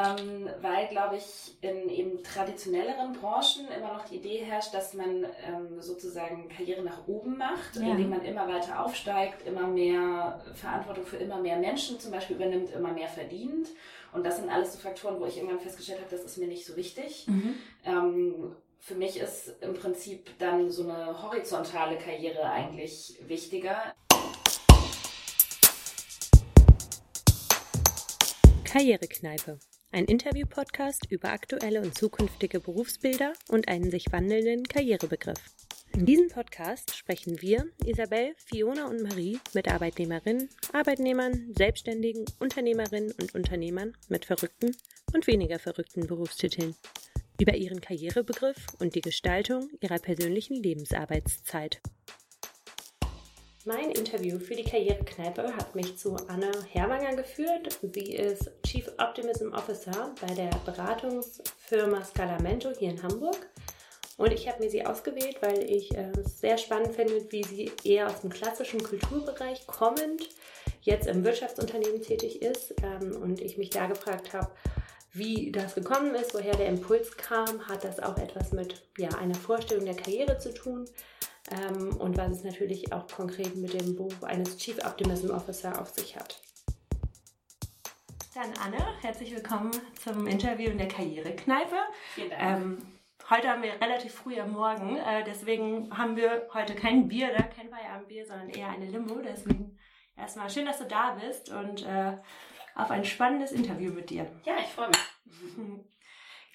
ähm, weil, glaube ich, in eben traditionelleren Branchen immer noch die Idee herrscht, dass man ähm, sozusagen Karriere nach oben macht, ja. indem man immer weiter aufsteigt, immer mehr Verantwortung für immer mehr Menschen zum Beispiel übernimmt, immer mehr verdient. Und das sind alles so Faktoren, wo ich irgendwann festgestellt habe, das ist mir nicht so wichtig. Mhm. Ähm, für mich ist im Prinzip dann so eine horizontale Karriere eigentlich wichtiger. Karrierekneipe. Ein Interview-Podcast über aktuelle und zukünftige Berufsbilder und einen sich wandelnden Karrierebegriff. In diesem Podcast sprechen wir, Isabel, Fiona und Marie, mit Arbeitnehmerinnen, Arbeitnehmern, Selbstständigen, Unternehmerinnen und Unternehmern mit verrückten und weniger verrückten Berufstiteln über ihren Karrierebegriff und die Gestaltung ihrer persönlichen Lebensarbeitszeit. Mein Interview für die Karrierekneipe hat mich zu Anne Herwanger geführt. Sie ist Chief Optimism Officer bei der Beratungsfirma Scalamento hier in Hamburg. Und ich habe mir sie ausgewählt, weil ich äh, es sehr spannend finde, wie sie eher aus dem klassischen Kulturbereich kommend jetzt im Wirtschaftsunternehmen tätig ist. Ähm, und ich mich da gefragt habe, wie das gekommen ist, woher der Impuls kam, hat das auch etwas mit ja, einer Vorstellung der Karriere zu tun ähm, und was es natürlich auch konkret mit dem Beruf eines Chief Optimism Officer auf sich hat. Dann Anne, herzlich willkommen zum Interview in der Karrierekneipe. Vielen Dank. Ähm, heute haben wir relativ früh am Morgen, äh, deswegen haben wir heute kein Bier da, kein Feierabendbier, sondern eher eine Limo. Deswegen erstmal schön, dass du da bist und äh, auf ein spannendes Interview mit dir. Ja, ich freue mich.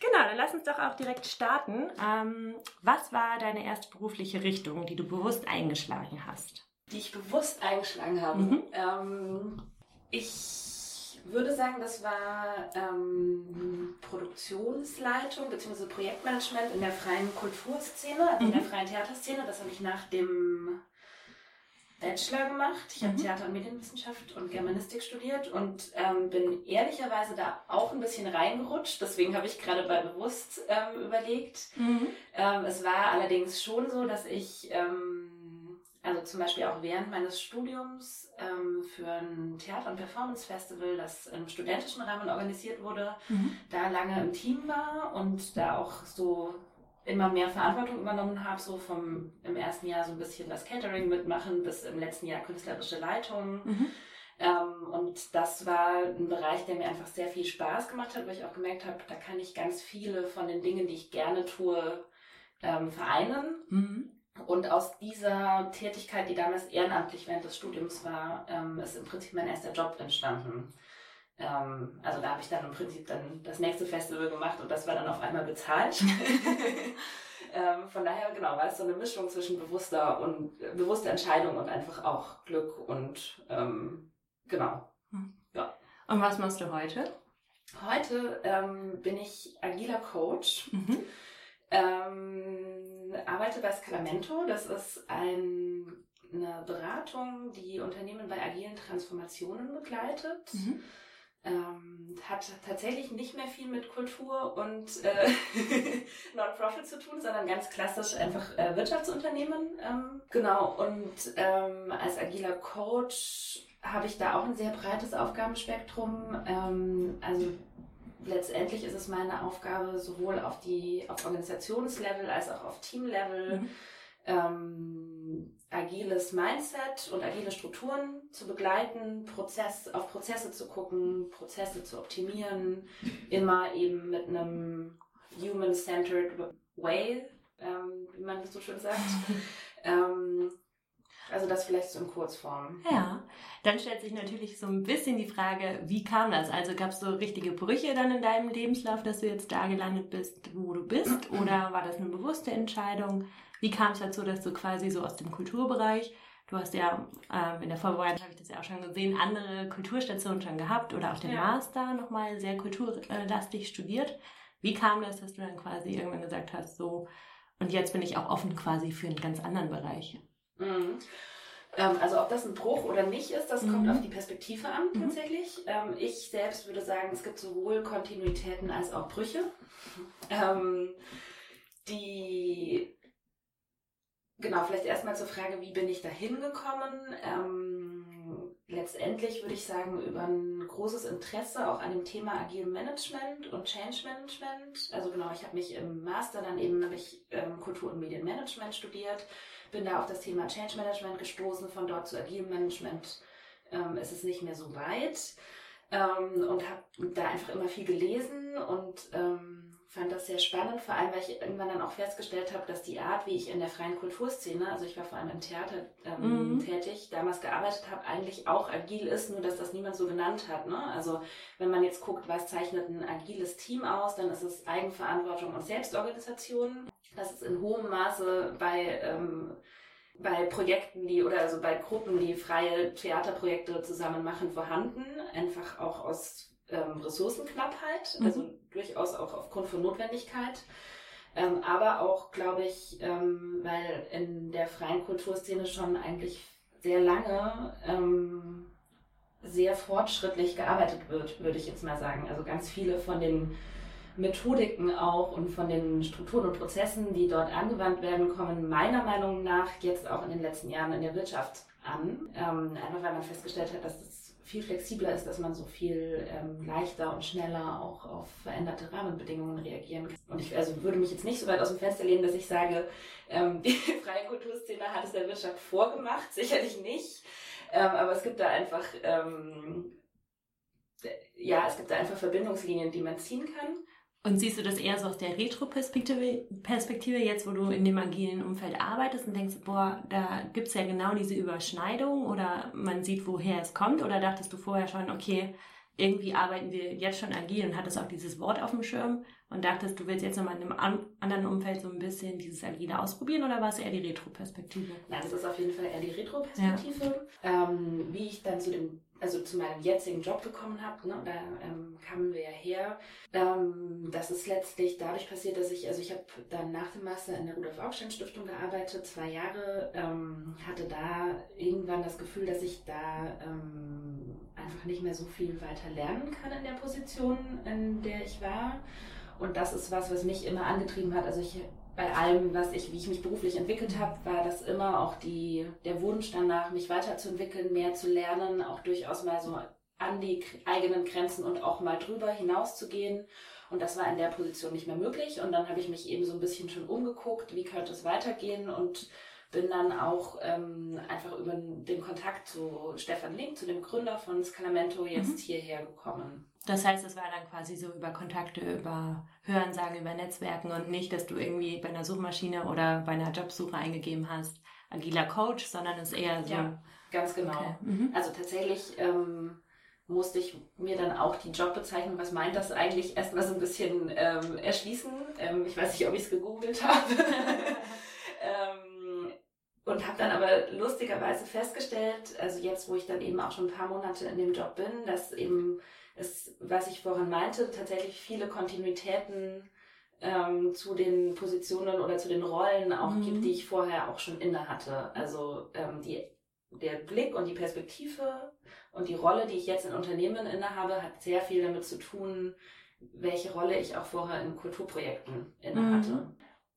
Genau, dann lass uns doch auch direkt starten. Ähm, was war deine erste berufliche Richtung, die du bewusst eingeschlagen hast? Die ich bewusst eingeschlagen habe. Mhm. Ähm, ich würde sagen, das war ähm, Produktionsleitung bzw. Projektmanagement in der freien Kulturszene, also mhm. in der mhm. freien Theaterszene. Das habe ich nach dem Bachelor gemacht. Ich mhm. habe Theater- und Medienwissenschaft und Germanistik studiert und ähm, bin ehrlicherweise da auch ein bisschen reingerutscht. Deswegen habe ich gerade bei bewusst ähm, überlegt. Mhm. Ähm, es war allerdings schon so, dass ich, ähm, also zum Beispiel auch während meines Studiums ähm, für ein Theater- und Performance-Festival, das im studentischen Rahmen organisiert wurde, mhm. da lange im Team war und da auch so immer mehr Verantwortung übernommen habe, so vom im ersten Jahr so ein bisschen das Catering mitmachen, bis im letzten Jahr künstlerische Leitung. Mhm. Ähm, und das war ein Bereich, der mir einfach sehr viel Spaß gemacht hat, weil ich auch gemerkt habe, da kann ich ganz viele von den Dingen, die ich gerne tue, ähm, vereinen. Mhm. Und aus dieser Tätigkeit, die damals ehrenamtlich während des Studiums war, ähm, ist im Prinzip mein erster Job entstanden. Ähm, also da habe ich dann im Prinzip dann das nächste Festival gemacht und das war dann auf einmal bezahlt. ähm, von daher, genau, war es so eine Mischung zwischen bewusster und äh, bewusster Entscheidung und einfach auch Glück und ähm, genau. Hm. Ja. Und was machst du heute? Heute ähm, bin ich agiler Coach. Mhm. Ähm, arbeite bei Scalamento. Das ist ein, eine Beratung, die Unternehmen bei agilen Transformationen begleitet. Mhm ähm, hat tatsächlich nicht mehr viel mit Kultur und äh, Non-Profit zu tun, sondern ganz klassisch einfach äh, Wirtschaftsunternehmen. Ähm, genau, und ähm, als agiler Coach habe ich da auch ein sehr breites Aufgabenspektrum. Ähm, also letztendlich ist es meine Aufgabe, sowohl auf die auf Organisationslevel als auch auf Teamlevel mhm. Ähm, agiles Mindset und agile Strukturen zu begleiten, Prozess, auf Prozesse zu gucken, Prozesse zu optimieren, immer eben mit einem human-centered way, ähm, wie man das so schön sagt. ähm, also das vielleicht so in Kurzform. Ja, dann stellt sich natürlich so ein bisschen die Frage, wie kam das? Also gab es so richtige Brüche dann in deinem Lebenslauf, dass du jetzt da gelandet bist, wo du bist? Oder war das eine bewusste Entscheidung? Wie kam es dazu, dass du quasi so aus dem Kulturbereich, du hast ja ähm, in der Vorbereitung, habe ich das ja auch schon gesehen, andere Kulturstationen schon gehabt oder auch den ja. Master nochmal sehr kulturlastig studiert. Wie kam das, dass du dann quasi irgendwann gesagt hast, so, und jetzt bin ich auch offen quasi für einen ganz anderen Bereich? Mhm. Ähm, also ob das ein Bruch oder nicht ist, das mhm. kommt auf die Perspektive an mhm. tatsächlich. Ähm, ich selbst würde sagen, es gibt sowohl Kontinuitäten als auch Brüche. Ähm, die Genau, vielleicht erstmal zur Frage, wie bin ich da hingekommen? Ähm, letztendlich würde ich sagen, über ein großes Interesse auch an dem Thema Agile Management und Change Management. Also genau, ich habe mich im Master dann eben, ich ähm, Kultur- und Medienmanagement studiert, bin da auf das Thema Change Management gestoßen, von dort zu Agile Management ähm, ist es nicht mehr so weit ähm, und habe da einfach immer viel gelesen und ähm, fand das sehr spannend, vor allem weil ich irgendwann dann auch festgestellt habe, dass die Art, wie ich in der freien Kulturszene, also ich war vor allem im Theater ähm, mhm. tätig, damals gearbeitet habe, eigentlich auch agil ist, nur dass das niemand so genannt hat. Ne? Also wenn man jetzt guckt, was zeichnet ein agiles Team aus, dann ist es Eigenverantwortung und Selbstorganisation. Das ist in hohem Maße bei ähm, bei Projekten, die oder also bei Gruppen, die freie Theaterprojekte zusammen machen, vorhanden. Einfach auch aus ähm, Ressourcenknappheit, mhm. also durchaus auch aufgrund von Notwendigkeit. Ähm, aber auch, glaube ich, ähm, weil in der freien Kulturszene schon eigentlich sehr lange ähm, sehr fortschrittlich gearbeitet wird, würde ich jetzt mal sagen. Also ganz viele von den Methodiken auch und von den Strukturen und Prozessen, die dort angewandt werden, kommen meiner Meinung nach jetzt auch in den letzten Jahren in der Wirtschaft an. Ähm, einfach weil man festgestellt hat, dass das viel flexibler ist, dass man so viel ähm, leichter und schneller auch auf veränderte Rahmenbedingungen reagieren kann. Und ich also würde mich jetzt nicht so weit aus dem Fenster lehnen, dass ich sage, ähm, die freie Kulturszene hat es der Wirtschaft vorgemacht, sicherlich nicht. Ähm, aber es gibt da einfach, ähm, ja, es gibt da einfach Verbindungslinien, die man ziehen kann. Und siehst du das eher so aus der Retro-Perspektive, Perspektive jetzt, wo du in dem agilen Umfeld arbeitest und denkst, boah, da gibt's ja genau diese Überschneidung oder man sieht, woher es kommt? Oder dachtest du vorher schon, okay, irgendwie arbeiten wir jetzt schon agil und hattest auch dieses Wort auf dem Schirm und dachtest, du willst jetzt nochmal in einem anderen Umfeld so ein bisschen dieses Agile ausprobieren oder war es eher die Retro-Perspektive? Nein, das ist auf jeden Fall eher die Retro-Perspektive. Ja. Ähm, wie ich dann zu dem also zu meinem jetzigen Job gekommen habe, ne, da ähm, kamen wir ja her. Ähm, das ist letztlich dadurch passiert, dass ich, also ich habe dann nach dem Master in der Rudolf Augstein Stiftung gearbeitet, zwei Jahre, ähm, hatte da irgendwann das Gefühl, dass ich da ähm, einfach nicht mehr so viel weiter lernen kann in der Position, in der ich war. Und das ist was, was mich immer angetrieben hat. Also ich bei allem, was ich, wie ich mich beruflich entwickelt habe, war das immer auch die, der Wunsch danach, mich weiterzuentwickeln, mehr zu lernen, auch durchaus mal so an die eigenen Grenzen und auch mal drüber hinauszugehen. Und das war in der Position nicht mehr möglich. Und dann habe ich mich eben so ein bisschen schon umgeguckt, wie könnte es weitergehen und bin dann auch ähm, einfach über den Kontakt zu Stefan Link, zu dem Gründer von Scalamento, jetzt mhm. hierher gekommen. Das heißt, es war dann quasi so über Kontakte, über Hörensagen, über Netzwerken und nicht, dass du irgendwie bei einer Suchmaschine oder bei einer Jobsuche eingegeben hast, agiler Coach, sondern es eher so. Ja, ganz genau. Okay. Mhm. Also tatsächlich ähm, musste ich mir dann auch die Jobbezeichnung, was meint das eigentlich, erstmal so ein bisschen ähm, erschließen. Ähm, ich weiß nicht, ob ich es gegoogelt habe. und habe dann aber lustigerweise festgestellt, also jetzt, wo ich dann eben auch schon ein paar Monate in dem Job bin, dass eben es, was ich vorhin meinte, tatsächlich viele Kontinuitäten ähm, zu den Positionen oder zu den Rollen auch mhm. gibt, die ich vorher auch schon inne hatte. Also ähm, die, der Blick und die Perspektive und die Rolle, die ich jetzt in Unternehmen innehabe, hat sehr viel damit zu tun, welche Rolle ich auch vorher in Kulturprojekten innehatte. Mhm.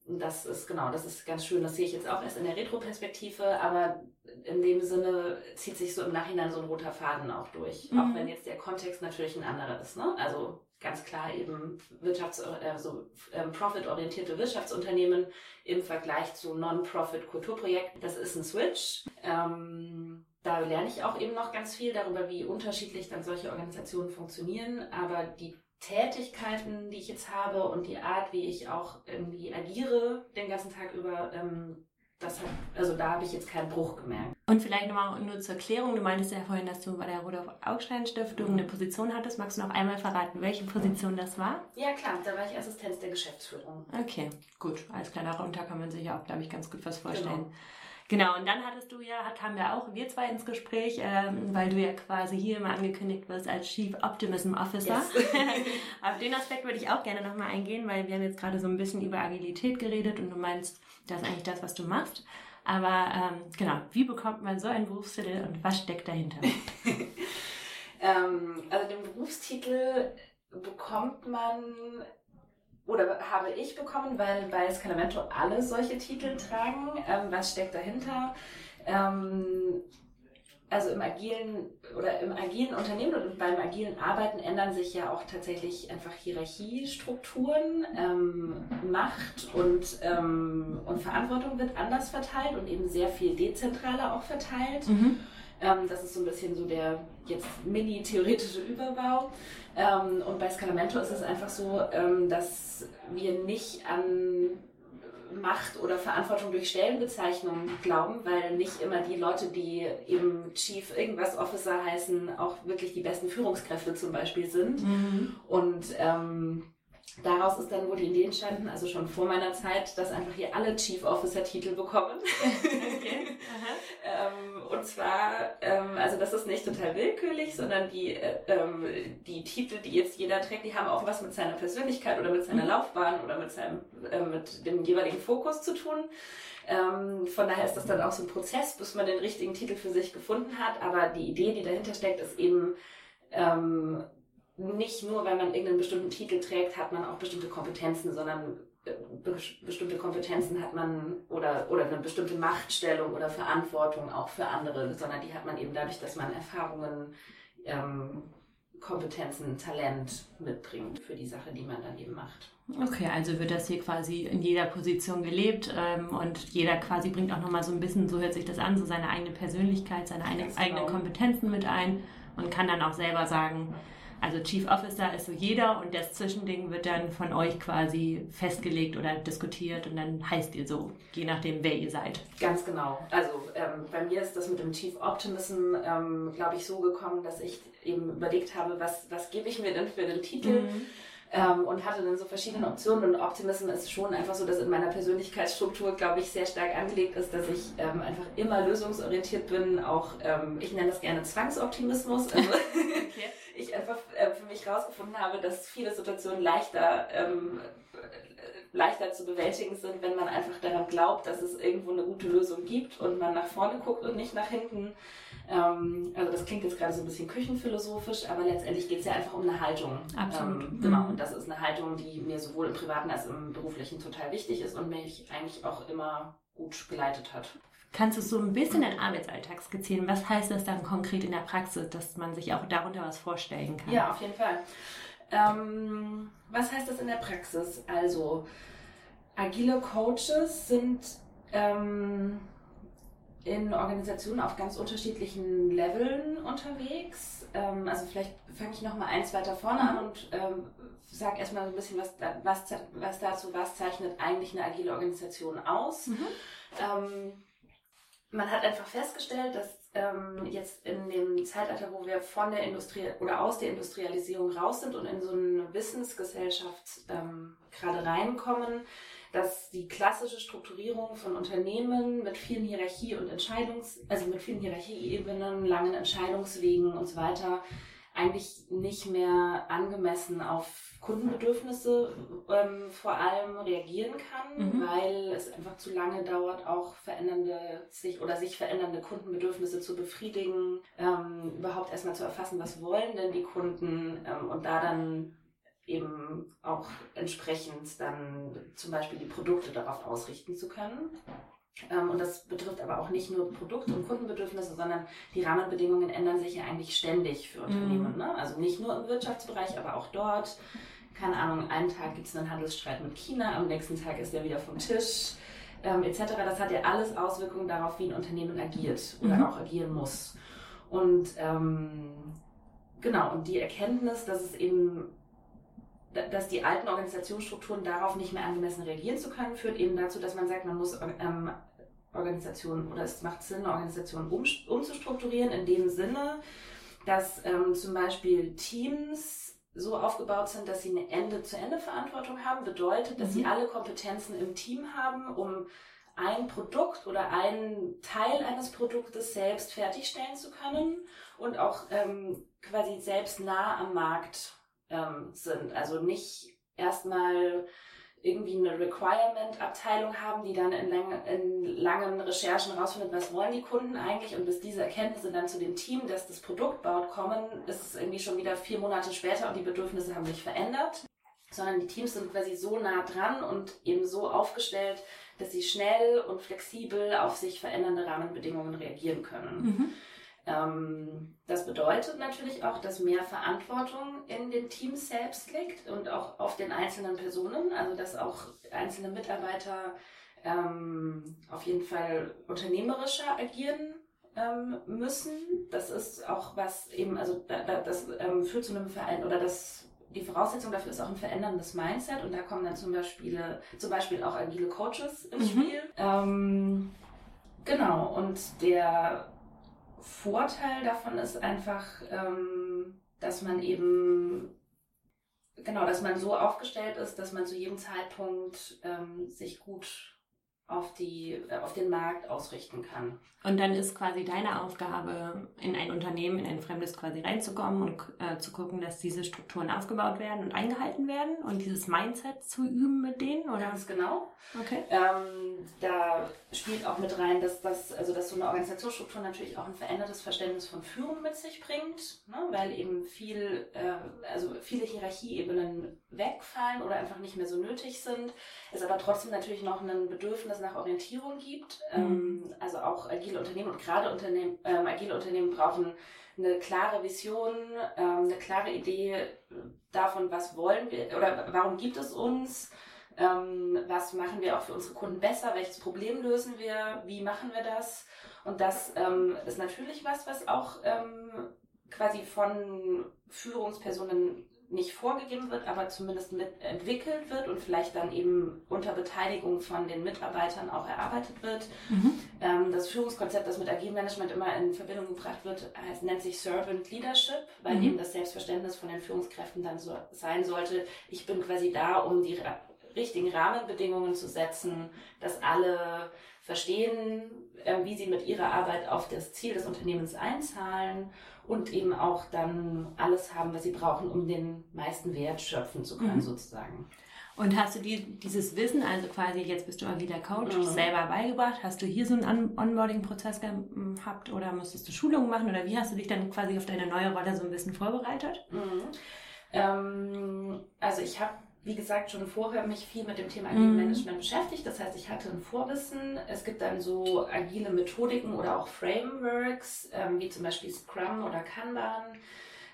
Das ist genau, das ist ganz schön. Das sehe ich jetzt auch erst in der Retro-Perspektive, aber in dem Sinne zieht sich so im Nachhinein so ein roter Faden auch durch. Mhm. Auch wenn jetzt der Kontext natürlich ein anderer ist. Ne? Also ganz klar eben Wirtschafts-, also ähm, profitorientierte Wirtschaftsunternehmen im Vergleich zu Non-Profit-Kulturprojekten. Das ist ein Switch. Ähm, da lerne ich auch eben noch ganz viel darüber, wie unterschiedlich dann solche Organisationen funktionieren. Aber die Tätigkeiten, die ich jetzt habe und die Art, wie ich auch irgendwie agiere den ganzen Tag über, ähm, das hat, also da habe ich jetzt keinen Bruch gemerkt. Und vielleicht nochmal nur zur Erklärung, du meintest ja vorhin, dass du bei der Rudolf Augstein Stiftung eine Position hattest. Magst du noch einmal verraten, welche Position das war? Ja klar, da war ich Assistenz der Geschäftsführung. Okay, gut. Alles klar, darunter kann man sich ja auch, glaube ich, ganz gut was vorstellen. Genau. Genau, und dann hattest du ja, kamen ja auch wir zwei ins Gespräch, ähm, weil du ja quasi hier immer angekündigt wirst als Chief Optimism Officer. Yes. Auf den Aspekt würde ich auch gerne nochmal eingehen, weil wir haben jetzt gerade so ein bisschen über Agilität geredet und du meinst, das ist eigentlich das, was du machst. Aber ähm, genau, wie bekommt man so einen Berufstitel und was steckt dahinter? ähm, also den Berufstitel bekommt man oder habe ich bekommen, weil bei Scalamento alle solche Titel tragen. Ähm, was steckt dahinter? Ähm, also im agilen oder im agilen Unternehmen und beim agilen Arbeiten ändern sich ja auch tatsächlich einfach Hierarchiestrukturen, ähm, Macht und, ähm, und Verantwortung wird anders verteilt und eben sehr viel dezentraler auch verteilt. Mhm. Ähm, das ist so ein bisschen so der jetzt mini-theoretische Überbau. Ähm, und bei Scalamento ist es einfach so, ähm, dass wir nicht an Macht oder Verantwortung durch Stellenbezeichnungen glauben, weil nicht immer die Leute, die eben Chief irgendwas Officer heißen, auch wirklich die besten Führungskräfte zum Beispiel sind. Mhm. Und ähm, daraus ist dann wohl die Idee entstanden, also schon vor meiner Zeit, dass einfach hier alle Chief Officer Titel bekommen. Okay. ähm, und zwar, ähm, also das ist nicht total willkürlich, sondern die, äh, ähm, die Titel, die jetzt jeder trägt, die haben auch was mit seiner Persönlichkeit oder mit seiner mhm. Laufbahn oder mit seinem, äh, mit dem jeweiligen Fokus zu tun. Ähm, von daher ist das dann auch so ein Prozess, bis man den richtigen Titel für sich gefunden hat. Aber die Idee, die dahinter steckt, ist eben, ähm, nicht nur, weil man irgendeinen bestimmten Titel trägt, hat man auch bestimmte Kompetenzen, sondern äh, be bestimmte Kompetenzen hat man oder, oder eine bestimmte Machtstellung oder Verantwortung auch für andere, sondern die hat man eben dadurch, dass man Erfahrungen, ähm, Kompetenzen, Talent mitbringt für die Sache, die man dann eben macht. Okay, also wird das hier quasi in jeder Position gelebt ähm, und jeder quasi bringt auch nochmal so ein bisschen, so hört sich das an, so seine eigene Persönlichkeit, seine eigenen genau. Kompetenzen mit ein und kann dann auch selber sagen, also Chief Officer ist so jeder und das Zwischending wird dann von euch quasi festgelegt oder diskutiert und dann heißt ihr so, je nachdem, wer ihr seid. Ganz genau. Also ähm, bei mir ist das mit dem Chief Optimism, ähm, glaube ich, so gekommen, dass ich eben überlegt habe, was, was gebe ich mir denn für den Titel? Mhm. Ähm, und hatte dann so verschiedene Optionen. Und Optimism ist schon einfach so, dass in meiner Persönlichkeitsstruktur, glaube ich, sehr stark angelegt ist, dass ich ähm, einfach immer lösungsorientiert bin. Auch, ähm, ich nenne das gerne Zwangsoptimismus. Also, okay ich einfach äh, für mich herausgefunden habe, dass viele Situationen leichter, ähm, leichter zu bewältigen sind, wenn man einfach daran glaubt, dass es irgendwo eine gute Lösung gibt und man nach vorne guckt und nicht nach hinten. Ähm, also das klingt jetzt gerade so ein bisschen küchenphilosophisch, aber letztendlich geht es ja einfach um eine Haltung. Absolut. Ähm, genau, mhm. und das ist eine Haltung, die mir sowohl im Privaten als auch im Beruflichen total wichtig ist und mich eigentlich auch immer gut geleitet hat. Kannst du so ein bisschen deinen Arbeitsalltag skizzieren? Was heißt das dann konkret in der Praxis, dass man sich auch darunter was vorstellen kann? Ja, auf jeden Fall. Ähm, was heißt das in der Praxis? Also, agile Coaches sind ähm, in Organisationen auf ganz unterschiedlichen Leveln unterwegs. Ähm, also vielleicht fange ich nochmal eins weiter vorne an und ähm, sage erstmal ein bisschen was, was, was dazu, was zeichnet eigentlich eine agile Organisation aus. Mhm. Ähm, man hat einfach festgestellt, dass ähm, jetzt in dem Zeitalter, wo wir von der Industrie oder aus der Industrialisierung raus sind und in so eine Wissensgesellschaft ähm, gerade reinkommen, dass die klassische Strukturierung von Unternehmen mit vielen Hierarchie und Entscheidungs, also mit vielen Hierarchieebenen, langen Entscheidungswegen und so weiter eigentlich nicht mehr angemessen auf Kundenbedürfnisse ähm, vor allem reagieren kann, mhm. weil es einfach zu lange dauert, auch verändernde sich oder sich verändernde Kundenbedürfnisse zu befriedigen, ähm, überhaupt erstmal zu erfassen, was wollen denn die Kunden ähm, und da dann eben auch entsprechend dann zum Beispiel die Produkte darauf ausrichten zu können. Ähm, und das betrifft aber auch nicht nur Produkt- und Kundenbedürfnisse, sondern die Rahmenbedingungen ändern sich ja eigentlich ständig für Unternehmen. Mhm. Ne? Also nicht nur im Wirtschaftsbereich, aber auch dort. Keine Ahnung, einen Tag gibt es einen Handelsstreit mit China, am nächsten Tag ist er wieder vom Tisch, ähm, etc. Das hat ja alles Auswirkungen darauf, wie ein Unternehmen agiert oder mhm. auch agieren muss. Und ähm, genau, und die Erkenntnis, dass es eben dass die alten Organisationsstrukturen darauf nicht mehr angemessen reagieren zu können, führt eben dazu, dass man sagt, man muss ähm, Organisationen oder es macht Sinn, Organisationen um, umzustrukturieren in dem Sinne, dass ähm, zum Beispiel Teams so aufgebaut sind, dass sie eine Ende-zu-Ende-Verantwortung haben, bedeutet, dass mhm. sie alle Kompetenzen im Team haben, um ein Produkt oder einen Teil eines Produktes selbst fertigstellen zu können und auch ähm, quasi selbst nah am Markt ähm, sind. Also nicht erstmal irgendwie eine Requirement-Abteilung haben, die dann in, lang, in langen Recherchen rausfindet, was wollen die Kunden eigentlich und bis diese Erkenntnisse dann zu dem Team, das das Produkt baut, kommen, ist es irgendwie schon wieder vier Monate später und die Bedürfnisse haben sich verändert. Sondern die Teams sind quasi so nah dran und eben so aufgestellt, dass sie schnell und flexibel auf sich verändernde Rahmenbedingungen reagieren können. Mhm. Ähm, das bedeutet natürlich auch, dass mehr Verantwortung in den Teams selbst liegt und auch auf den einzelnen Personen, also dass auch einzelne Mitarbeiter ähm, auf jeden Fall unternehmerischer agieren ähm, müssen. Das ist auch was eben, also da, da, das ähm, führt zu einem Verein oder das die Voraussetzung dafür ist auch ein veränderndes Mindset und da kommen dann zum Beispiel, zum Beispiel auch agile Coaches ins mhm. Spiel. Ähm, genau, und der Vorteil davon ist einfach, ähm, dass man eben genau, dass man so aufgestellt ist, dass man zu jedem Zeitpunkt ähm, sich gut auf, die, äh, auf den Markt ausrichten kann. Und dann ist quasi deine Aufgabe, in ein Unternehmen, in ein fremdes quasi reinzukommen und äh, zu gucken, dass diese Strukturen aufgebaut werden und eingehalten werden und dieses Mindset zu üben mit denen, oder? Ganz genau. Okay. Ähm, da spielt auch mit rein, dass das, also dass so eine Organisationsstruktur natürlich auch ein verändertes Verständnis von Führung mit sich bringt, ne? weil eben viel, äh, also viele Hierarchieebenen wegfallen oder einfach nicht mehr so nötig sind, es aber trotzdem natürlich noch ein Bedürfnis nach Orientierung gibt. Mhm. Ähm, also auch agile Unternehmen und gerade Unternehmen, ähm, agile Unternehmen brauchen eine klare Vision, ähm, eine klare Idee davon, was wollen wir oder warum gibt es uns, ähm, was machen wir auch für unsere Kunden besser, welches Problem lösen wir, wie machen wir das. Und das ähm, ist natürlich was, was auch ähm, quasi von Führungspersonen nicht vorgegeben wird, aber zumindest mitentwickelt wird und vielleicht dann eben unter Beteiligung von den Mitarbeitern auch erarbeitet wird. Mhm. Ähm, das Führungskonzept, das mit Agile Management immer in Verbindung gebracht wird, heißt, nennt sich Servant Leadership, weil mhm. eben das Selbstverständnis von den Führungskräften dann so sein sollte, ich bin quasi da, um die richtigen Rahmenbedingungen zu setzen, dass alle verstehen, äh, wie sie mit ihrer Arbeit auf das Ziel des Unternehmens einzahlen und eben auch dann alles haben, was sie brauchen, um den meisten Wert schöpfen zu können, mhm. sozusagen. Und hast du dir dieses Wissen, also quasi jetzt bist du agiler Coach, mhm. selber beigebracht? Hast du hier so einen Onboarding-Prozess gehabt oder musstest du Schulungen machen oder wie hast du dich dann quasi auf deine neue Rolle so ein bisschen vorbereitet? Mhm. Ähm, also ich habe wie gesagt, schon vorher mich viel mit dem Thema Agile mhm. Management beschäftigt. Das heißt, ich hatte ein Vorwissen. Es gibt dann so agile Methodiken oder auch Frameworks, ähm, wie zum Beispiel Scrum oder Kanban.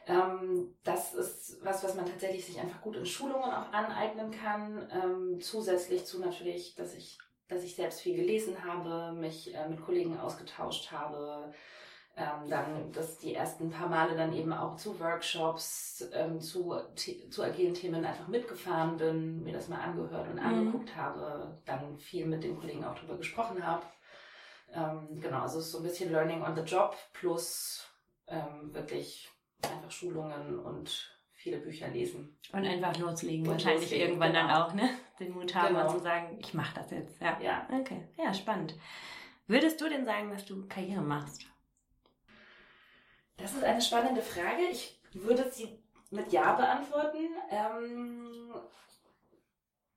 Ähm, das ist was, was man tatsächlich sich einfach gut in Schulungen auch aneignen kann. Ähm, zusätzlich zu natürlich, dass ich, dass ich selbst viel gelesen habe, mich äh, mit Kollegen ausgetauscht habe, ähm, dann dass die ersten paar Male dann eben auch zu Workshops, ähm, zu, zu agilen Themen einfach mitgefahren bin, mir das mal angehört und mhm. angeguckt habe, dann viel mit den Kollegen auch drüber gesprochen habe. Ähm, genau, also es ist so ein bisschen Learning on the Job plus ähm, wirklich einfach Schulungen und viele Bücher lesen. Und einfach loslegen, und wahrscheinlich loslegen, irgendwann genau. dann auch, ne? Den Mut haben genau. und zu sagen, ich mache das jetzt. Ja. ja. Okay, ja, spannend. Würdest du denn sagen, dass du Karriere machst? Das ist eine spannende Frage. Ich würde sie mit Ja beantworten. Ähm,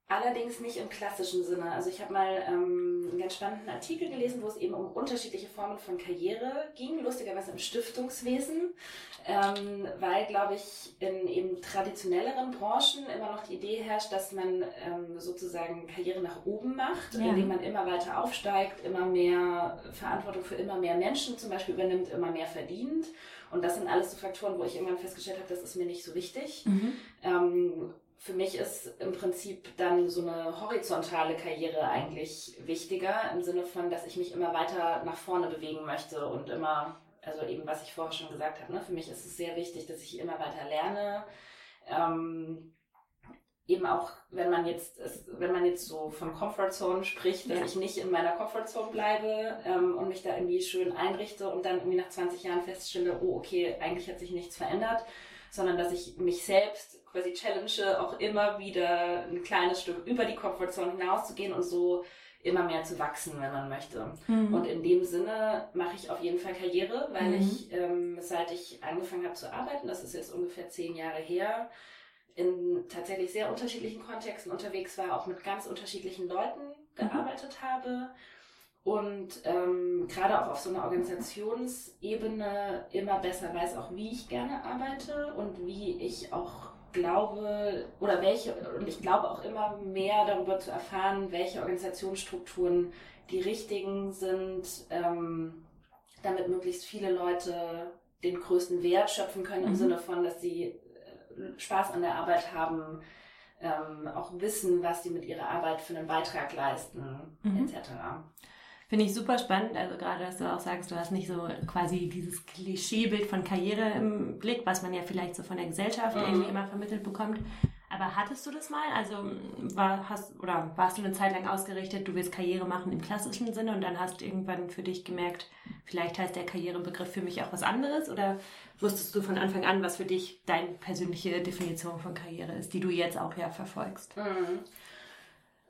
allerdings nicht im klassischen Sinne. Also ich habe mal ähm, einen ganz spannenden Artikel gelesen, wo es eben um unterschiedliche Formen von Karriere ging, lustigerweise im Stiftungswesen, ähm, weil, glaube ich, in eben traditionelleren Branchen immer noch die Idee herrscht, dass man ähm, sozusagen Karriere nach oben macht, ja. indem man immer weiter aufsteigt, immer mehr Verantwortung für immer mehr Menschen zum Beispiel übernimmt, immer mehr verdient. Und das sind alles so Faktoren, wo ich irgendwann festgestellt habe, das ist mir nicht so wichtig. Mhm. Ähm, für mich ist im Prinzip dann so eine horizontale Karriere eigentlich wichtiger, im Sinne von, dass ich mich immer weiter nach vorne bewegen möchte und immer, also eben was ich vorher schon gesagt habe, ne, für mich ist es sehr wichtig, dass ich immer weiter lerne. Ähm, eben auch, wenn man jetzt, wenn man jetzt so von Comfortzone spricht, dass ja. ich nicht in meiner Comfortzone bleibe ähm, und mich da irgendwie schön einrichte und dann irgendwie nach 20 Jahren feststelle, oh, okay, eigentlich hat sich nichts verändert, sondern dass ich mich selbst quasi challenge, auch immer wieder ein kleines Stück über die Comfortzone hinauszugehen und so immer mehr zu wachsen, wenn man möchte. Mhm. Und in dem Sinne mache ich auf jeden Fall Karriere, weil mhm. ich, ähm, seit ich angefangen habe zu arbeiten, das ist jetzt ungefähr zehn Jahre her, in tatsächlich sehr unterschiedlichen Kontexten unterwegs war, auch mit ganz unterschiedlichen Leuten gearbeitet mhm. habe und ähm, gerade auch auf so einer Organisationsebene immer besser weiß, auch wie ich gerne arbeite und wie ich auch glaube oder welche und ich glaube auch immer mehr darüber zu erfahren, welche Organisationsstrukturen die richtigen sind, ähm, damit möglichst viele Leute den größten Wert schöpfen können im mhm. Sinne von, dass sie äh, Spaß an der Arbeit haben, ähm, auch wissen, was sie mit ihrer Arbeit für einen Beitrag leisten, mhm. etc. Finde ich super spannend. Also gerade, dass du auch sagst, du hast nicht so quasi dieses Klischeebild von Karriere im Blick, was man ja vielleicht so von der Gesellschaft mhm. irgendwie immer vermittelt bekommt. Aber hattest du das mal? Also war, hast, oder warst du eine Zeit lang ausgerichtet, du willst Karriere machen im klassischen Sinne und dann hast du irgendwann für dich gemerkt, vielleicht heißt der Karrierebegriff für mich auch was anderes? Oder wusstest du von Anfang an, was für dich deine persönliche Definition von Karriere ist, die du jetzt auch ja verfolgst? Mhm.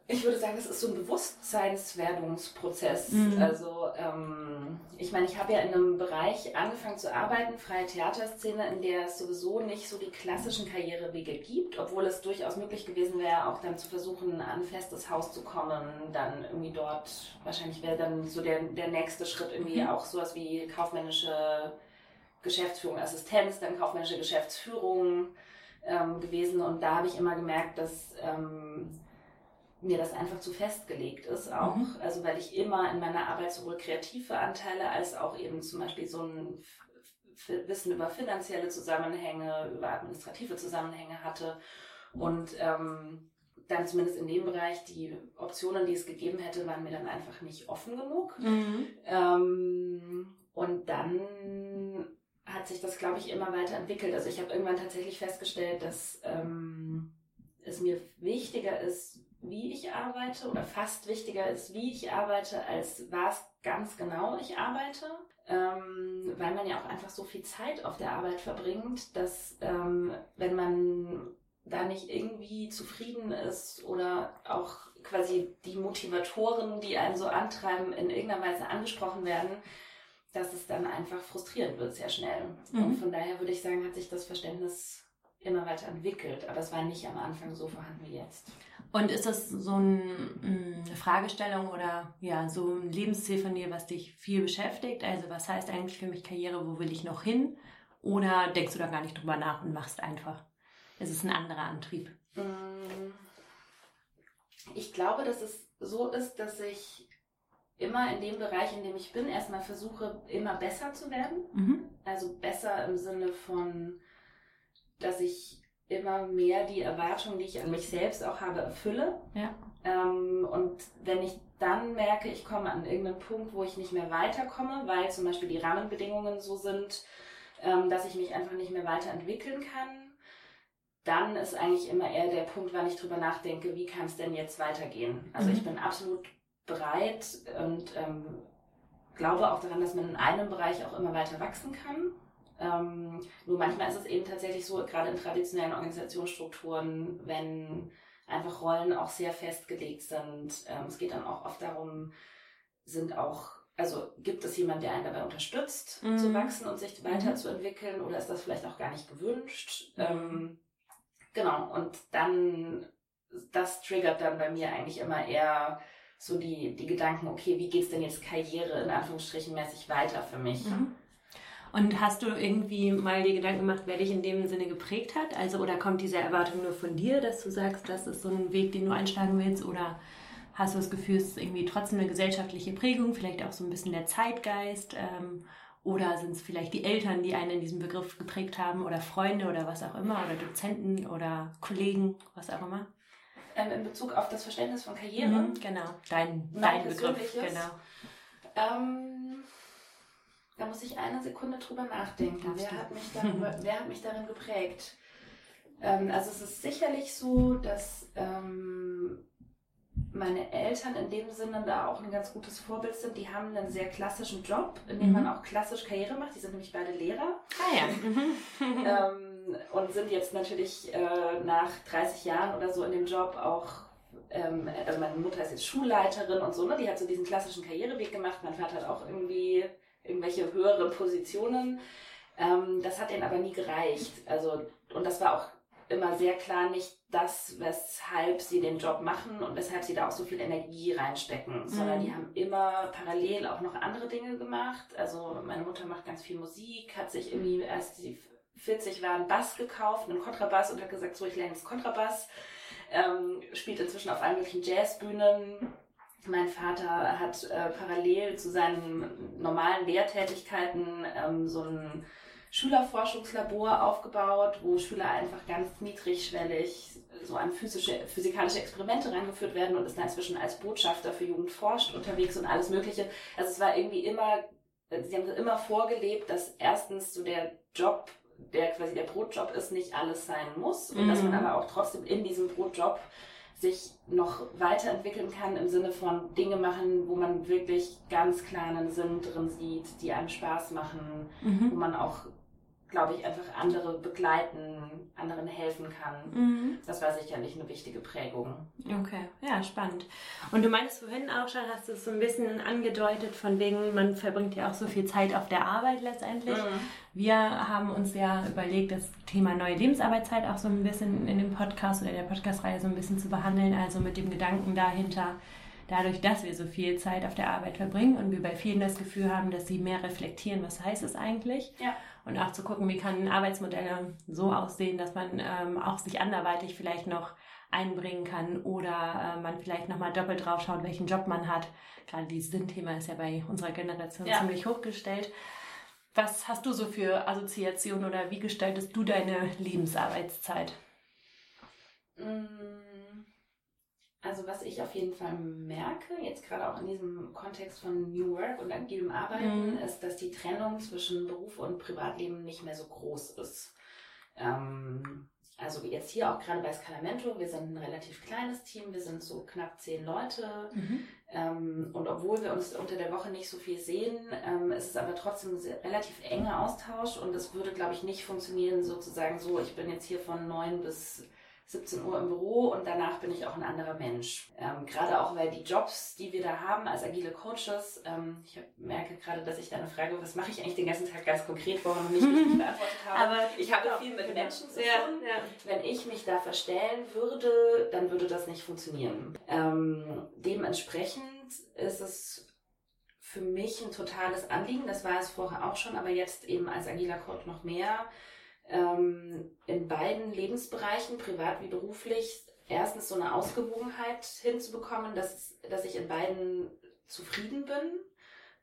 Ich würde sagen, es ist so ein Bewusstseinswerdungsprozess. Mhm. Also ähm, ich meine, ich habe ja in einem Bereich angefangen zu arbeiten, freie Theaterszene, in der es sowieso nicht so die klassischen Karrierewege gibt, obwohl es durchaus möglich gewesen wäre, auch dann zu versuchen, an ein festes Haus zu kommen, dann irgendwie dort, wahrscheinlich wäre dann so der, der nächste Schritt irgendwie mhm. auch sowas wie kaufmännische Geschäftsführung, Assistenz, dann kaufmännische Geschäftsführung ähm, gewesen. Und da habe ich immer gemerkt, dass ähm, mir das einfach zu festgelegt ist auch. Mhm. Also weil ich immer in meiner Arbeit sowohl kreative Anteile als auch eben zum Beispiel so ein Wissen über finanzielle Zusammenhänge, über administrative Zusammenhänge hatte. Und ähm, dann zumindest in dem Bereich, die Optionen, die es gegeben hätte, waren mir dann einfach nicht offen genug. Mhm. Ähm, und dann hat sich das, glaube ich, immer weiter entwickelt. Also ich habe irgendwann tatsächlich festgestellt, dass ähm, es mir wichtiger ist, wie ich arbeite oder fast wichtiger ist, wie ich arbeite, als was ganz genau ich arbeite. Ähm, weil man ja auch einfach so viel Zeit auf der Arbeit verbringt, dass ähm, wenn man da nicht irgendwie zufrieden ist oder auch quasi die Motivatoren, die einen so antreiben, in irgendeiner Weise angesprochen werden, dass es dann einfach frustrierend wird sehr schnell. Mhm. Und von daher würde ich sagen, hat sich das Verständnis immer weiter entwickelt, aber es war nicht am Anfang so vorhanden wie jetzt. Und ist das so ein, eine Fragestellung oder ja, so ein Lebensziel von dir, was dich viel beschäftigt? Also was heißt eigentlich für mich Karriere, wo will ich noch hin? Oder denkst du da gar nicht drüber nach und machst einfach? Es ist ein anderer Antrieb. Mm. Ich glaube, dass es so ist, dass ich immer in dem Bereich, in dem ich bin, erstmal versuche, immer besser zu werden. Mhm. Also besser im Sinne von, dass ich immer mehr die Erwartungen, die ich an mich selbst auch habe, erfülle. Ja. Ähm, und wenn ich dann merke, ich komme an irgendeinen Punkt, wo ich nicht mehr weiterkomme, weil zum Beispiel die Rahmenbedingungen so sind, ähm, dass ich mich einfach nicht mehr weiterentwickeln kann, dann ist eigentlich immer eher der Punkt, wann ich drüber nachdenke, wie kann es denn jetzt weitergehen. Also mhm. ich bin absolut bereit und ähm, glaube auch daran, dass man in einem Bereich auch immer weiter wachsen kann. Ähm, nur manchmal ist es eben tatsächlich so, gerade in traditionellen Organisationsstrukturen, wenn einfach Rollen auch sehr festgelegt sind. Ähm, es geht dann auch oft darum, sind auch, also gibt es jemanden, der einen dabei unterstützt, mhm. zu wachsen und sich weiterzuentwickeln oder ist das vielleicht auch gar nicht gewünscht? Mhm. Ähm, genau, und dann, das triggert dann bei mir eigentlich immer eher so die, die Gedanken, okay, wie geht's denn jetzt Karriere in Anführungsstrichen mäßig weiter für mich? Mhm. Und hast du irgendwie mal dir Gedanken gemacht, wer dich in dem Sinne geprägt hat? Also, oder kommt diese Erwartung nur von dir, dass du sagst, das ist so ein Weg, den du einschlagen willst? Oder hast du das Gefühl, es ist irgendwie trotzdem eine gesellschaftliche Prägung, vielleicht auch so ein bisschen der Zeitgeist? Ähm, oder sind es vielleicht die Eltern, die einen in diesem Begriff geprägt haben? Oder Freunde oder was auch immer? Oder Dozenten oder Kollegen, was auch immer? Ähm, in Bezug auf das Verständnis von Karriere? Mhm, genau, dein, dein Begriff. Genau. Ähm, da muss ich eine Sekunde drüber nachdenken. Wer hat, mich darüber, wer hat mich darin geprägt? Ähm, also es ist sicherlich so, dass ähm, meine Eltern in dem Sinne da auch ein ganz gutes Vorbild sind. Die haben einen sehr klassischen Job, in dem mhm. man auch klassisch Karriere macht. Die sind nämlich beide Lehrer. Ah ja. ähm, und sind jetzt natürlich äh, nach 30 Jahren oder so in dem Job auch also meine Mutter ist jetzt Schulleiterin und so, ne? Die hat so diesen klassischen Karriereweg gemacht. Mein Vater hat auch irgendwie irgendwelche höheren Positionen. Ähm, das hat ihnen aber nie gereicht. Also, und das war auch immer sehr klar nicht das, weshalb sie den Job machen und weshalb sie da auch so viel Energie reinstecken, mhm. sondern die haben immer parallel auch noch andere Dinge gemacht. Also meine Mutter macht ganz viel Musik, hat sich irgendwie, als sie 40 war, einen Bass gekauft, einen Kontrabass und hat gesagt, so ich lerne jetzt Kontrabass. Ähm, spielt inzwischen auf allen möglichen Jazzbühnen Mein Vater hat äh, parallel zu seinen normalen Lehrtätigkeiten ähm, so ein Schülerforschungslabor aufgebaut, wo Schüler einfach ganz niedrigschwellig so an physische, physikalische Experimente rangeführt werden und ist da inzwischen als Botschafter für Jugend forscht unterwegs und alles Mögliche. Also es war irgendwie immer, sie haben immer vorgelebt, dass erstens so der Job, der quasi der Brotjob ist, nicht alles sein muss und mhm. dass man mhm. aber auch trotzdem in diesem Brotjob sich noch weiterentwickeln kann im Sinne von Dinge machen, wo man wirklich ganz klar einen Sinn drin sieht, die einem Spaß machen, mhm. wo man auch glaube ich, einfach andere begleiten, anderen helfen kann. Mhm. Das war sicherlich eine wichtige Prägung. Okay, ja, spannend. Und du meinst vorhin auch schon, hast du es so ein bisschen angedeutet, von wegen, man verbringt ja auch so viel Zeit auf der Arbeit letztendlich. Mhm. Wir haben uns ja überlegt, das Thema neue Lebensarbeitszeit auch so ein bisschen in dem Podcast oder in der Podcastreihe so ein bisschen zu behandeln, also mit dem Gedanken dahinter, dadurch, dass wir so viel Zeit auf der Arbeit verbringen und wir bei vielen das Gefühl haben, dass sie mehr reflektieren, was heißt es eigentlich? Ja und auch zu gucken, wie kann Arbeitsmodelle so aussehen, dass man ähm, auch sich anderweitig vielleicht noch einbringen kann oder äh, man vielleicht nochmal doppelt drauf schaut, welchen Job man hat. Gerade dieses Sinnthema ist ja bei unserer Generation ja. ziemlich hochgestellt. Was hast du so für Assoziationen oder wie gestaltest du deine Lebensarbeitszeit? Mm. Also was ich auf jeden Fall merke, jetzt gerade auch in diesem Kontext von New Work und agilem Arbeiten, mhm. ist, dass die Trennung zwischen Beruf und Privatleben nicht mehr so groß ist. Ähm, also jetzt hier auch gerade bei Scalamento, wir sind ein relativ kleines Team, wir sind so knapp zehn Leute. Mhm. Ähm, und obwohl wir uns unter der Woche nicht so viel sehen, ähm, ist es aber trotzdem ein relativ enger Austausch und es würde, glaube ich, nicht funktionieren, sozusagen so, ich bin jetzt hier von neun bis 17 Uhr im Büro und danach bin ich auch ein anderer Mensch. Ähm, gerade auch, weil die Jobs, die wir da haben als agile Coaches, ähm, ich merke gerade, dass ich da eine Frage, was mache ich eigentlich den ganzen Tag ganz konkret, warum ich nicht beantwortet habe. Aber ich habe viel mit genau. Menschen zu tun. Ja, ja. Wenn ich mich da verstellen würde, dann würde das nicht funktionieren. Ähm, dementsprechend ist es für mich ein totales Anliegen, das war es vorher auch schon, aber jetzt eben als agiler Coach noch mehr, ähm, in beiden Lebensbereichen, privat wie beruflich, erstens so eine Ausgewogenheit hinzubekommen, dass, dass ich in beiden zufrieden bin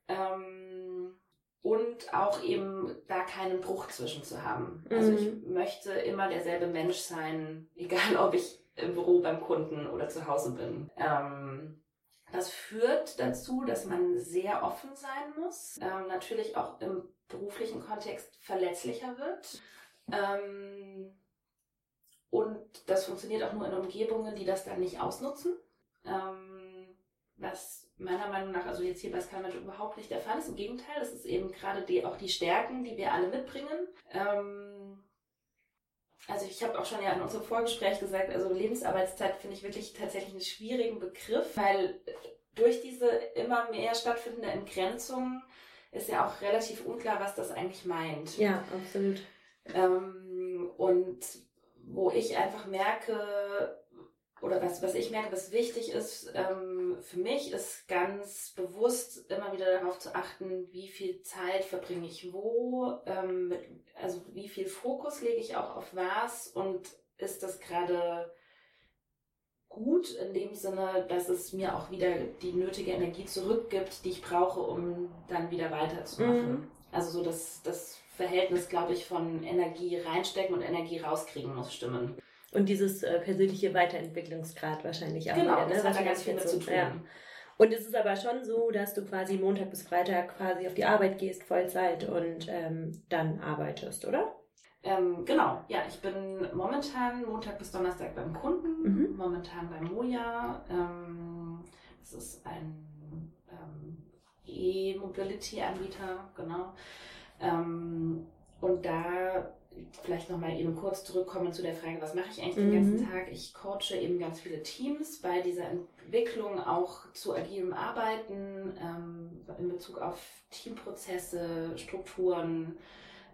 ähm, und auch eben da keinen Bruch zwischen zu haben. Also mhm. ich möchte immer derselbe Mensch sein, egal ob ich im Büro beim Kunden oder zu Hause bin. Ähm, das führt dazu, dass man sehr offen sein muss, ähm, natürlich auch im beruflichen Kontext verletzlicher wird. Ähm, und das funktioniert auch nur in Umgebungen, die das dann nicht ausnutzen. Ähm, was meiner Meinung nach, also jetzt hier bei Skymatch überhaupt nicht der Fall ist. Im Gegenteil, das ist eben gerade die, auch die Stärken, die wir alle mitbringen. Ähm, also ich habe auch schon ja in unserem Vorgespräch gesagt, also Lebensarbeitszeit finde ich wirklich tatsächlich einen schwierigen Begriff, weil durch diese immer mehr stattfindende Entgrenzung ist ja auch relativ unklar, was das eigentlich meint. Ja, absolut. Ähm, und wo ich einfach merke, oder was, was ich merke, was wichtig ist, ähm, für mich ist ganz bewusst immer wieder darauf zu achten, wie viel Zeit verbringe ich wo, ähm, mit, also wie viel Fokus lege ich auch auf was und ist das gerade gut in dem Sinne, dass es mir auch wieder die nötige Energie zurückgibt, die ich brauche, um dann wieder weiterzumachen. Mhm. Also so das, das Verhältnis, glaube ich, von Energie reinstecken und Energie rauskriegen muss stimmen. Und dieses äh, persönliche Weiterentwicklungsgrad wahrscheinlich auch. Genau, wieder, ne? das hat da ganz viel mit zu tun. Ja. Und es ist aber schon so, dass du quasi Montag bis Freitag quasi auf die Arbeit gehst, Vollzeit und ähm, dann arbeitest, oder? Ähm, genau, ja, ich bin momentan Montag bis Donnerstag beim Kunden, mhm. momentan beim Moja. Ähm, das ist ein ähm, E-Mobility-Anbieter, genau. Ähm, und da vielleicht nochmal eben kurz zurückkommen zu der Frage, was mache ich eigentlich mhm. den ganzen Tag? Ich coache eben ganz viele Teams bei dieser Entwicklung auch zu agilem Arbeiten ähm, in Bezug auf Teamprozesse, Strukturen,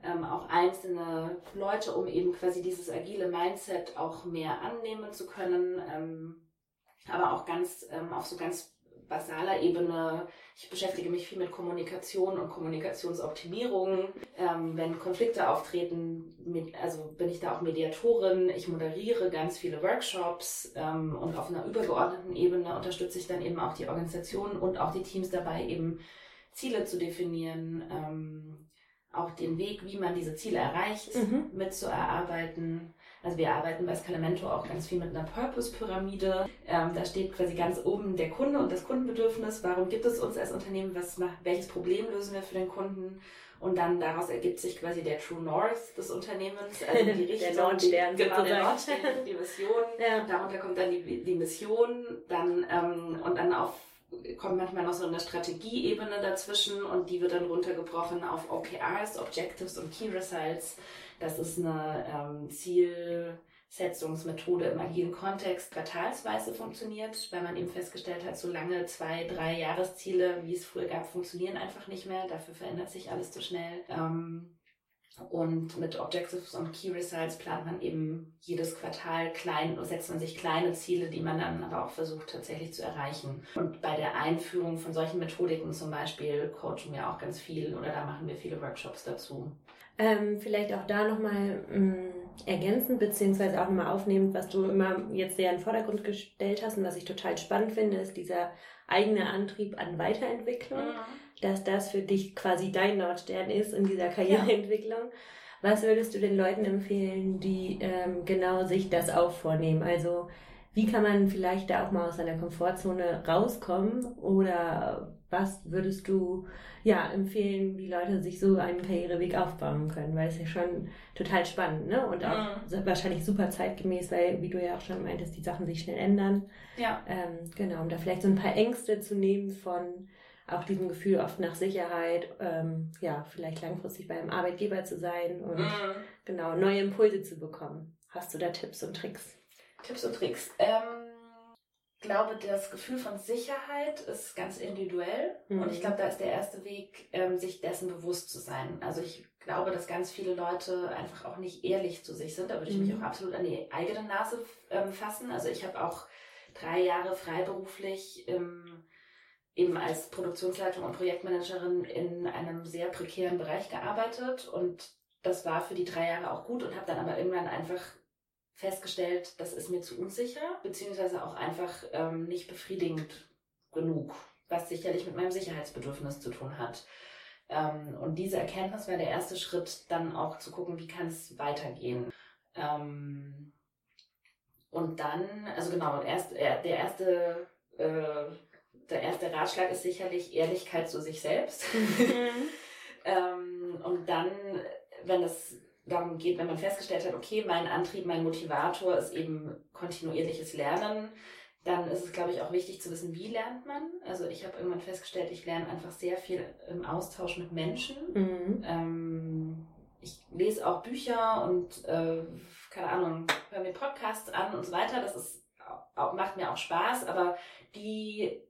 ähm, auch einzelne Leute, um eben quasi dieses agile Mindset auch mehr annehmen zu können. Ähm, aber auch ganz ähm, auf so ganz basaler Ebene. Ich beschäftige mich viel mit Kommunikation und Kommunikationsoptimierung. Ähm, wenn Konflikte auftreten, mit, also bin ich da auch Mediatorin. Ich moderiere ganz viele Workshops ähm, und auf einer übergeordneten Ebene unterstütze ich dann eben auch die Organisationen und auch die Teams dabei, eben Ziele zu definieren, ähm, auch den Weg, wie man diese Ziele erreicht, mhm. mitzuerarbeiten. Also wir arbeiten bei Scalamento auch ganz viel mit einer Purpose-Pyramide. Ähm, da steht quasi ganz oben der Kunde und das Kundenbedürfnis. Warum gibt es uns als Unternehmen? Was welches Problem lösen wir für den Kunden? Und dann daraus ergibt sich quasi der True North des Unternehmens, also die Richtung, der Nordstern, die, genau, der Nordstern, die Mission. Ja. Darunter kommt dann die, die Mission, dann ähm, und dann auf kommt manchmal noch so eine Strategieebene dazwischen und die wird dann runtergebrochen auf OKRs, Objectives und Key Results. Das ist eine ähm, Zielsetzungsmethode im agilen Kontext quartalsweise funktioniert, weil man eben festgestellt hat, so lange zwei, drei Jahresziele, wie es früher gab, funktionieren einfach nicht mehr. Dafür verändert sich alles zu schnell. Ähm, und mit Objectives und Key Results plant man eben jedes Quartal klein, setzt man sich kleine Ziele, die man dann aber auch versucht tatsächlich zu erreichen. Und bei der Einführung von solchen Methodiken zum Beispiel coachen wir auch ganz viel oder da machen wir viele Workshops dazu. Ähm, vielleicht auch da nochmal mm, ergänzend beziehungsweise auch nochmal aufnehmen, was du immer jetzt sehr in den Vordergrund gestellt hast und was ich total spannend finde, ist dieser eigene Antrieb an Weiterentwicklung, mhm. Dass das für dich quasi dein Nordstern ist in dieser Karriereentwicklung. Ja. Was würdest du den Leuten empfehlen, die ähm, genau sich das auch vornehmen? Also wie kann man vielleicht da auch mal aus seiner Komfortzone rauskommen oder was würdest du ja empfehlen, wie Leute sich so einen Karriereweg aufbauen können? Weil es ja schon total spannend, ne? Und auch mhm. wahrscheinlich super zeitgemäß, weil, wie du ja auch schon meintest, die Sachen sich schnell ändern. Ja. Ähm, genau, um da vielleicht so ein paar Ängste zu nehmen von auch diesem Gefühl oft nach Sicherheit, ähm, ja, vielleicht langfristig beim Arbeitgeber zu sein und mhm. genau neue Impulse zu bekommen. Hast du da Tipps und Tricks? Tipps und Tricks. Ähm, glaube, das Gefühl von Sicherheit ist ganz individuell. Mhm. Und ich glaube, da ist der erste Weg, ähm, sich dessen bewusst zu sein. Also ich glaube, dass ganz viele Leute einfach auch nicht ehrlich zu sich sind. Da würde ich mhm. mich auch absolut an die eigene Nase ähm, fassen. Also ich habe auch drei Jahre freiberuflich ähm, eben als Produktionsleitung und Projektmanagerin in einem sehr prekären Bereich gearbeitet und das war für die drei Jahre auch gut und habe dann aber irgendwann einfach festgestellt, das ist mir zu unsicher, beziehungsweise auch einfach ähm, nicht befriedigend genug, was sicherlich mit meinem Sicherheitsbedürfnis zu tun hat. Ähm, und diese Erkenntnis war der erste Schritt, dann auch zu gucken, wie kann es weitergehen. Ähm, und dann, also genau, erst, der erste, äh, der erste Ratschlag ist sicherlich Ehrlichkeit zu sich selbst. Mhm. ähm, und dann, wenn es darum geht, wenn man festgestellt hat, okay, mein Antrieb, mein Motivator ist eben kontinuierliches Lernen, dann ist es, glaube ich, auch wichtig zu wissen, wie lernt man. Also ich habe irgendwann festgestellt, ich lerne einfach sehr viel im Austausch mit Menschen. Mhm. Ähm, ich lese auch Bücher und, äh, keine Ahnung, höre mir Podcasts an und so weiter. Das ist, auch, macht mir auch Spaß, aber die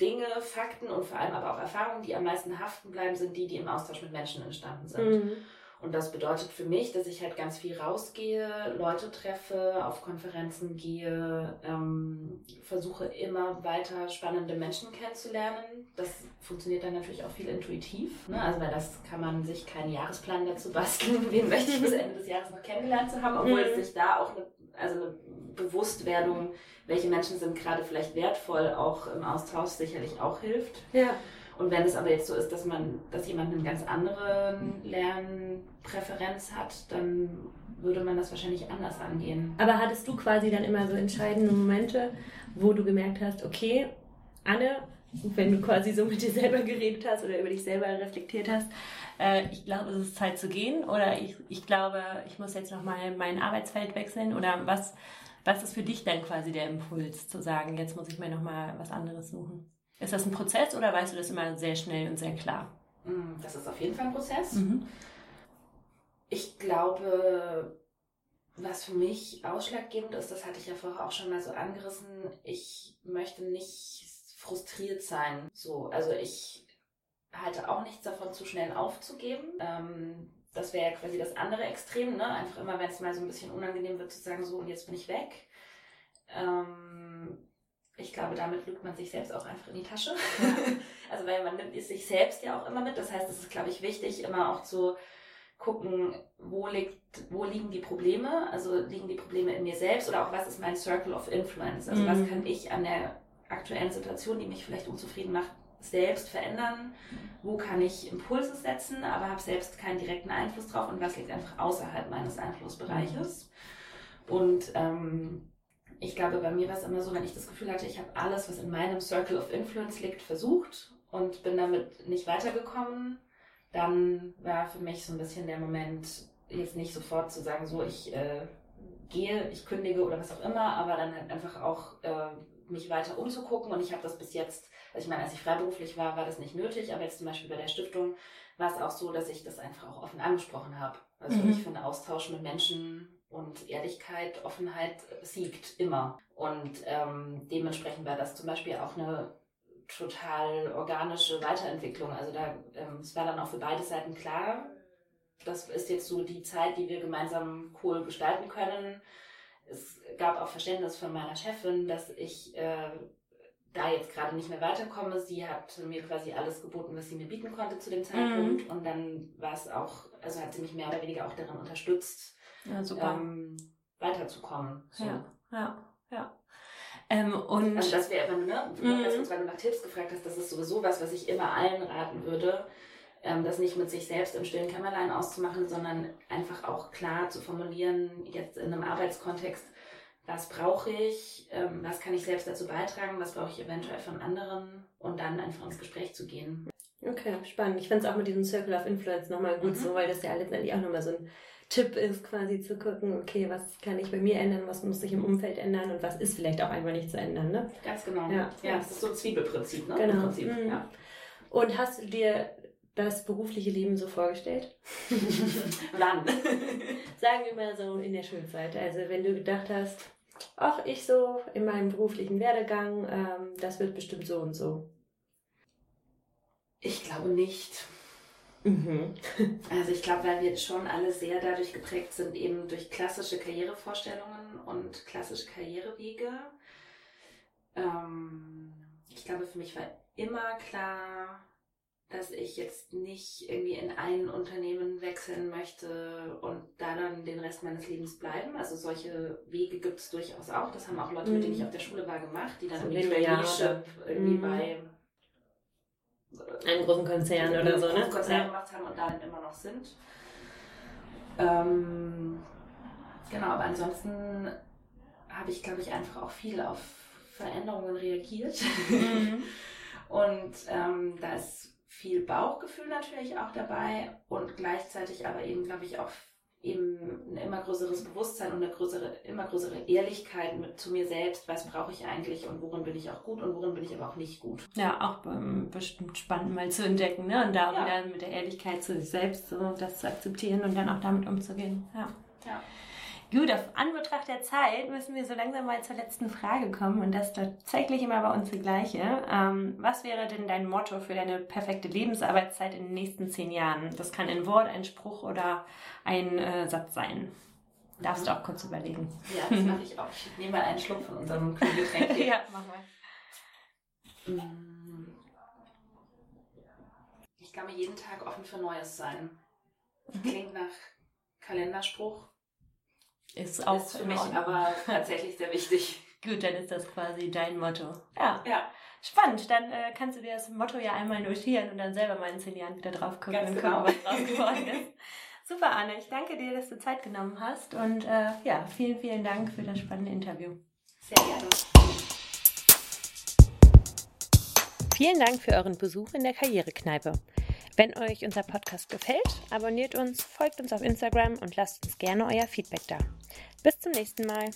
Dinge, Fakten und vor allem aber auch Erfahrungen, die am meisten haften bleiben, sind die, die im Austausch mit Menschen entstanden sind. Mhm. Und das bedeutet für mich, dass ich halt ganz viel rausgehe, Leute treffe, auf Konferenzen gehe, ähm, versuche immer weiter spannende Menschen kennenzulernen. Das funktioniert dann natürlich auch viel intuitiv. Ne? Also weil das kann man sich keinen Jahresplan dazu basteln, wen möchte ich bis Ende des Jahres noch kennengelernt zu haben, obwohl mhm. es sich da auch eine, also eine Bewusstwerdung, welche Menschen sind gerade vielleicht wertvoll, auch im Austausch sicherlich auch hilft. Ja. Und wenn es aber jetzt so ist, dass man, dass jemand eine ganz andere Lernpräferenz hat, dann würde man das wahrscheinlich anders angehen. Aber hattest du quasi dann immer so entscheidende Momente, wo du gemerkt hast, okay, Anne, wenn du quasi so mit dir selber geredet hast oder über dich selber reflektiert hast, äh, ich glaube, es ist Zeit zu gehen oder ich, ich glaube, ich muss jetzt nochmal mein Arbeitsfeld wechseln oder was, was ist für dich dann quasi der Impuls zu sagen, jetzt muss ich mir nochmal was anderes suchen? Ist das ein Prozess oder weißt du das immer sehr schnell und sehr klar? Mm, das ist auf jeden Fall ein Prozess. Mhm. Ich glaube, was für mich ausschlaggebend ist, das hatte ich ja vorher auch schon mal so angerissen, ich möchte nicht frustriert sein. So, also ich halte auch nichts davon, zu schnell aufzugeben. Ähm, das wäre ja quasi das andere Extrem, ne? Einfach immer, wenn es mal so ein bisschen unangenehm wird, zu sagen, so und jetzt bin ich weg. Ähm, ich glaube, damit lügt man sich selbst auch einfach in die Tasche. also weil man nimmt sich selbst ja auch immer mit. Das heißt, es ist, glaube ich, wichtig, immer auch zu gucken, wo, liegt, wo liegen die Probleme? Also liegen die Probleme in mir selbst oder auch was ist mein Circle of Influence? Also mhm. was kann ich an der aktuellen Situation, die mich vielleicht unzufrieden macht, selbst verändern? Wo kann ich Impulse setzen, aber habe selbst keinen direkten Einfluss drauf und was liegt einfach außerhalb meines Einflussbereiches? Und ähm, ich glaube, bei mir war es immer so, wenn ich das Gefühl hatte, ich habe alles, was in meinem Circle of Influence liegt, versucht und bin damit nicht weitergekommen, dann war für mich so ein bisschen der Moment, jetzt nicht sofort zu sagen, so ich äh, gehe, ich kündige oder was auch immer, aber dann halt einfach auch äh, mich weiter umzugucken. Und ich habe das bis jetzt, also ich meine, als ich freiberuflich war, war das nicht nötig, aber jetzt zum Beispiel bei der Stiftung war es auch so, dass ich das einfach auch offen angesprochen habe. Also mhm. ich finde Austausch mit Menschen und Ehrlichkeit, Offenheit siegt immer. Und ähm, dementsprechend war das zum Beispiel auch eine total organische Weiterentwicklung. Also da, ähm, es war dann auch für beide Seiten klar, das ist jetzt so die Zeit, die wir gemeinsam cool gestalten können. Es gab auch Verständnis von meiner Chefin, dass ich äh, da jetzt gerade nicht mehr weiterkomme. Sie hat mir quasi alles geboten, was sie mir bieten konnte zu dem Zeitpunkt. Mhm. Und dann war es auch, also hat sie mich mehr oder weniger auch darin unterstützt, ja, ähm, weiterzukommen. So. Ja, ja, ja. Ähm, und also das wäre, wenn, ne, mhm. weil du nach Tipps gefragt hast, das ist sowieso was, was ich immer allen raten würde, das nicht mit sich selbst im stillen Kämmerlein auszumachen, sondern einfach auch klar zu formulieren, jetzt in einem Arbeitskontext, was brauche ich, ähm, was kann ich selbst dazu beitragen, was brauche ich eventuell von anderen und dann einfach ins Gespräch zu gehen. Okay, spannend. Ich finde es auch mit diesem Circle of Influence nochmal gut mhm. so, weil das ja letztendlich auch nochmal so ein Tipp ist, quasi zu gucken, okay, was kann ich bei mir ändern, was muss sich im Umfeld ändern und was ist vielleicht auch einfach nicht zu ändern. Ne? Ganz genau. Ja, ja das ist so ein Zwiebelprinzip. Ne? Genau. Prinzip, mhm. ja. Und hast du dir das berufliche Leben so vorgestellt? Wann? Sagen wir mal so in der Schulzeit. Also wenn du gedacht hast, ach, ich so in meinem beruflichen Werdegang, ähm, das wird bestimmt so und so. Ich glaube nicht. Mhm. Also ich glaube, weil wir schon alle sehr dadurch geprägt sind, eben durch klassische Karrierevorstellungen und klassische Karrierewege. Ähm, ich glaube, für mich war immer klar, dass ich jetzt nicht irgendwie in ein Unternehmen wechseln möchte und da dann den Rest meines Lebens bleiben. Also solche Wege gibt es durchaus auch. Das haben auch Leute, mit denen ich mhm. auf der Schule war, gemacht, die dann so irgendwie Traineeship irgendwie mhm. bei einen großen Konzern oder so, ne? Konzern gemacht haben und darin immer noch sind. Ähm, genau, aber ansonsten habe ich, glaube ich, einfach auch viel auf Veränderungen reagiert. Mhm. und ähm, da ist viel Bauchgefühl natürlich auch dabei und gleichzeitig aber eben, glaube ich, auch eben ein immer größeres Bewusstsein und eine größere, immer größere Ehrlichkeit mit, zu mir selbst. Was brauche ich eigentlich und worin bin ich auch gut und worin bin ich aber auch nicht gut. Ja, auch ähm, bestimmt spannend mal zu entdecken, ne? Und da ja. wieder mit der Ehrlichkeit zu sich selbst so das zu akzeptieren und dann auch damit umzugehen. Ja. ja. Gut, auf Anbetracht der Zeit müssen wir so langsam mal zur letzten Frage kommen und das ist tatsächlich immer bei uns die gleiche. Ähm, was wäre denn dein Motto für deine perfekte Lebensarbeitszeit in den nächsten zehn Jahren? Das kann ein Wort, ein Spruch oder ein äh, Satz sein. Darfst du auch kurz überlegen. Ja, das mache ich auch. Ich nehme mal einen Schluck von unserem Kühlgetränk hier. ja, mach mal. Mm. Ich kann mir jeden Tag offen für Neues sein. Klingt nach Kalenderspruch ist auch ist für mich aber tatsächlich sehr wichtig. Gut, dann ist das quasi dein Motto. Ja. ja. Spannend, dann äh, kannst du dir das Motto ja einmal notieren und dann selber mal in zehn Jahren wieder drauf gucken Ganz und genau. gucken, was draus geworden ist. Super, Anne. Ich danke dir, dass du Zeit genommen hast und äh, ja, vielen, vielen Dank für das spannende Interview. Sehr gerne. Vielen Dank für euren Besuch in der Karrierekneipe. Wenn euch unser Podcast gefällt, abonniert uns, folgt uns auf Instagram und lasst uns gerne euer Feedback da. Bis zum nächsten Mal.